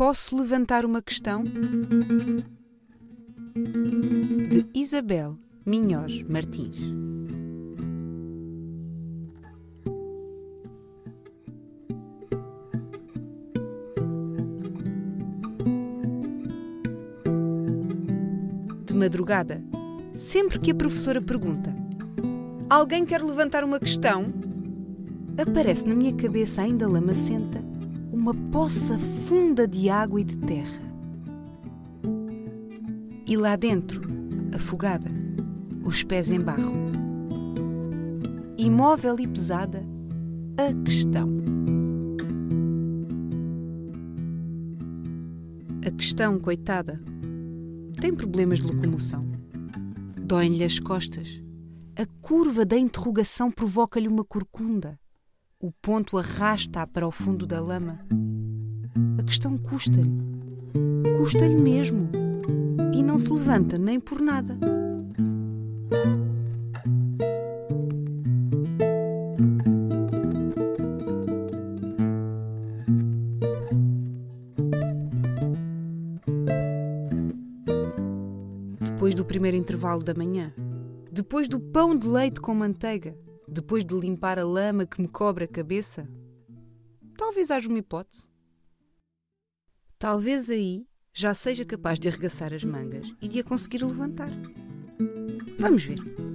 Posso levantar uma questão? De Isabel Minhós Martins. De madrugada, sempre que a professora pergunta: Alguém quer levantar uma questão? Aparece na minha cabeça, ainda lamacenta, uma poça funda de água e de terra. E lá dentro, afogada, os pés em barro. Imóvel e pesada, a questão. A questão, coitada, tem problemas de locomoção. Doem-lhe as costas. A curva da interrogação provoca-lhe uma corcunda. O ponto arrasta-a para o fundo da lama. A questão custa-lhe. Custa-lhe mesmo. E não se levanta nem por nada. Depois do primeiro intervalo da manhã, depois do pão de leite com manteiga, depois de limpar a lama que me cobre a cabeça, talvez haja uma hipótese. Talvez aí já seja capaz de arregaçar as mangas e de a conseguir levantar. Vamos ver.